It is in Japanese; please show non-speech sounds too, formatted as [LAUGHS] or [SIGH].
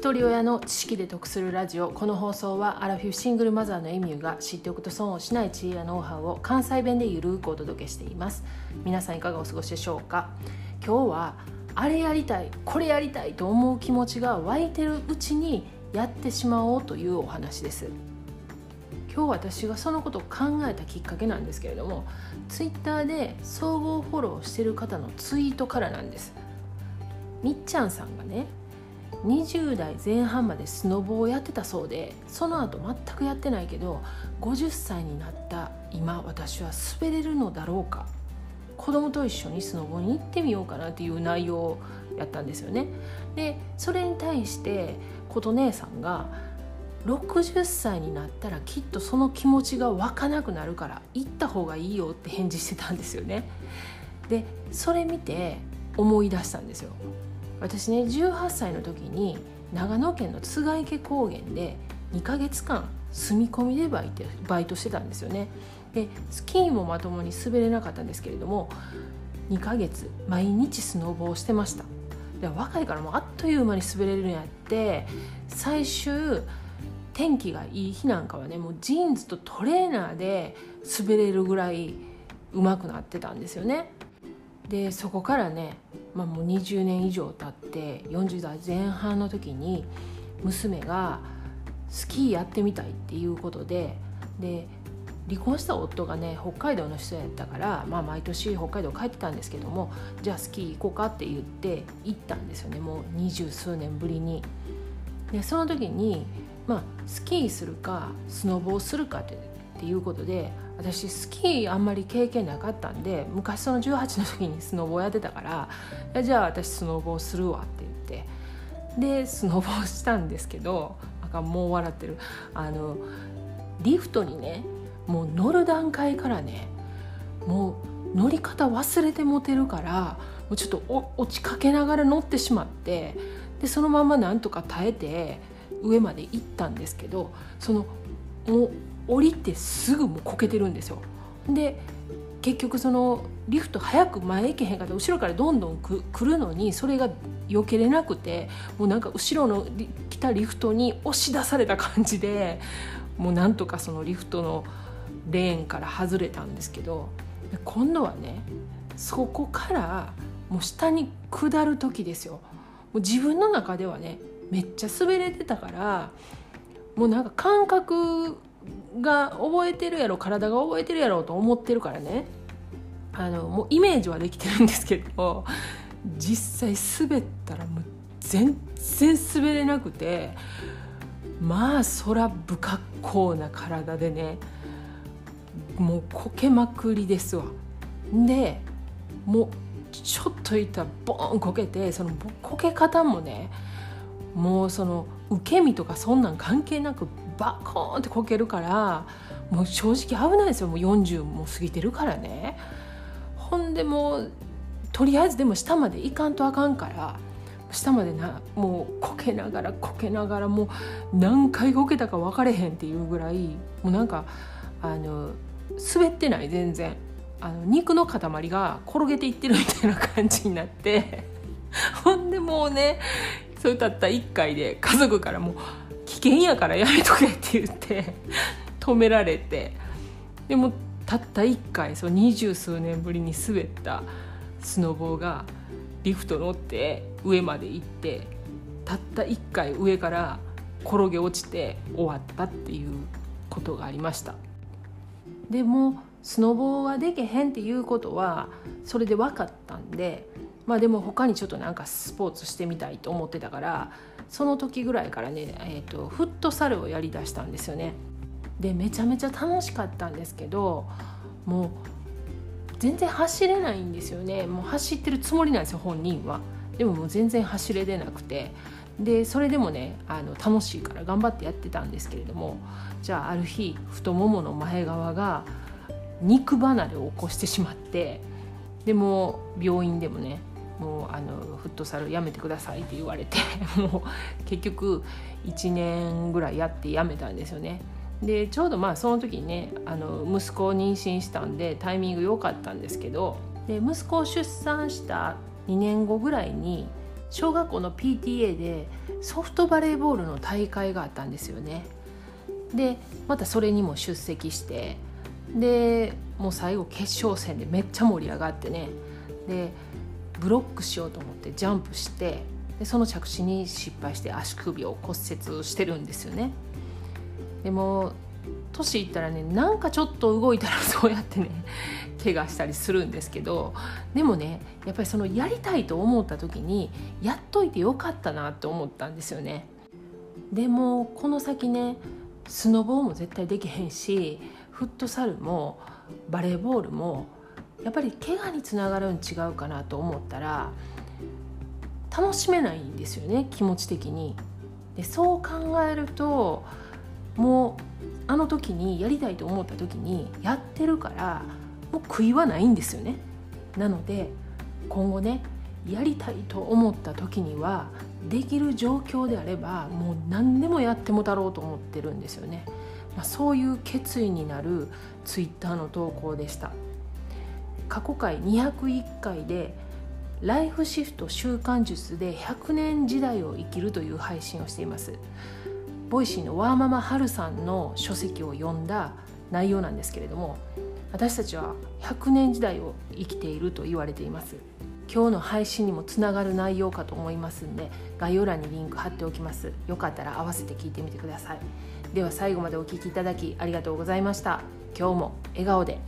一人親の知識で得するラジオこの放送はアラフィフシングルマザーのエミューが知っておくと損をしない知恵やノウハウを関西弁でゆるくお届けしています。皆さんいかがお過ごしでしょうか？今日はあれやりたいこれやりたいと思う気持ちが湧いてるうちにやってしまおうというお話です。今日私がそのことを考えたきっかけなんですけれどもツイッターで総合フォローしてる方のツイートからなんです。みっちゃんさんがね20代前半までスノボをやってたそうでその後全くやってないけど50歳になった今私は滑れるのだろうか子供と一緒にスノボに行ってみようかなっていう内容をやったんですよね。でそれに対して琴姉さんが60歳になったらきっとその気持ちが湧かなくなるから行った方がいいよって返事してたんですよね。でそれ見て思い出したんですよ。私ね18歳の時に長野県の津賀池高原で2ヶ月間住み込みでバイトバイトしてたんですよね。でスキーもまともに滑れなかったんですけれども2ヶ月毎日スノボをしてました。で若いからもうあっという間に滑れるようになって最終天気がいい日なんかはねもうジーンズとトレーナーで滑れるぐらい上手くなってたんですよね。でそこからねまあ、もう20年以上経って40代前半の時に娘がスキーやってみたいっていうことでで離婚した夫がね北海道の人やったから、まあ、毎年北海道帰ってたんですけどもじゃあスキー行こうかって言って行ったんですよねもう二十数年ぶりに。でその時に、まあ、スキーするかスノボをするかってっていうことで私スキーあんまり経験なかったんで昔その18の時にスノボやってたからじゃあ私スノボするわって言ってでスノボしたんですけどあかもう笑ってる。あのリフトにねもう乗る段階からねもう乗り方忘れて持てるからもうちょっと落ちかけながら乗ってしまってでそのままなんとか耐えて上まで行ったんですけどそのもう降りてすぐもうこけてるんですよ。で結局そのリフト早く前行けへんかった後ろからどんどん来るのにそれが避けれなくてもうなんか後ろの来たリフトに押し出された感じでもうなんとかそのリフトのレーンから外れたんですけど今度はねそこからもう下に下る時ですよ。もう自分の中ではねめっちゃ滑れてたからもうなんか感覚が覚えてるやろ体が覚えてるやろと思ってるからねあのもうイメージはできてるんですけど実際滑ったらもう全然滑れなくてまあ空不格好な体でねもうこけまくりですわ。でもうちょっといったらボーンこけてそのこけ方もねもうその受け身とかそんなん関係なくバコーンってこけるからもう正直危ないですよ。もう40も過ぎてるからね。ほんでもうとりあえずでも下まで行かんとあかんから下までなもうこけながらこけながらもう何回こけたか分かれへんっていうぐらいもうなんかあの滑ってない全然。あの肉の塊が転げていってるみたいな感じになって。ほんでもうねそうたった1回で家族からもう危険やからやめとけって言って止められて。でもたった1回そう二十数年ぶりに滑ったスノボーがリフト乗って上まで行ってたった1回上から転げ落ちて終わったっていうことがありました。でもスノボーができへんっていうことはそれで分かったんでまあでも他にちょっとなんかスポーツしてみたいと思ってたからその時ぐらいからね、えーと、フットサルをやりだしたんですよね。でめちゃめちゃ楽しかったんですけどもう全然走れないんですよねもう走ってるつもりなんですよ本人は。でももう全然走れでなくてでそれでもねあの楽しいから頑張ってやってたんですけれどもじゃあある日太ももの前側が肉離れを起こしてしまってでも病院でもねもうあのフットサルやめてくださいって言われて [LAUGHS] もう結局1年ぐらいやってやめたんですよね。でちょうどまあその時にねあの息子を妊娠したんでタイミング良かったんですけどで息子を出産した2年後ぐらいに小学校の PTA でソフトバレーボールの大会があったんですよねでまたそれにも出席してでもう最後決勝戦でめっちゃ盛り上がってねでブロックしようと思ってジャンプしてでその着地に失敗して足首を骨折してるんですよね。でも年いったらねなんかちょっと動いたら [LAUGHS] そうやってね怪我したりするんですけどでもねやっぱりそのやりたいと思った時にやっといてよかったなって思ったんですよね。でもこの先ねスノボーも絶対できへんしフットサルもバレーボールもやっぱり怪我につながるん違うかなと思ったら楽しめないんですよね気持ち的に。でそう考えるともうあの時にやりたいと思った時にやってるからもう悔いはないんですよね。なので今後ねやりたいと思った時にはできる状況であればもう何でもやってもたろうと思ってるんですよね。まあ、そういう決意になるツイッターの投稿でした。過去回201回でライフシフト習慣術で100年時代を生きるという配信をしています。 Voicy のワーママハルさんの書籍を読んだ内容なんですけれども私たちは100年時代を生きていると言われています。今日の配信にもつながる内容かと思いますんで概要欄にリンク貼っておきます。よかったら合わせて聞いてみてください。では最後までお聴きいただきありがとうございました。今日も笑顔で。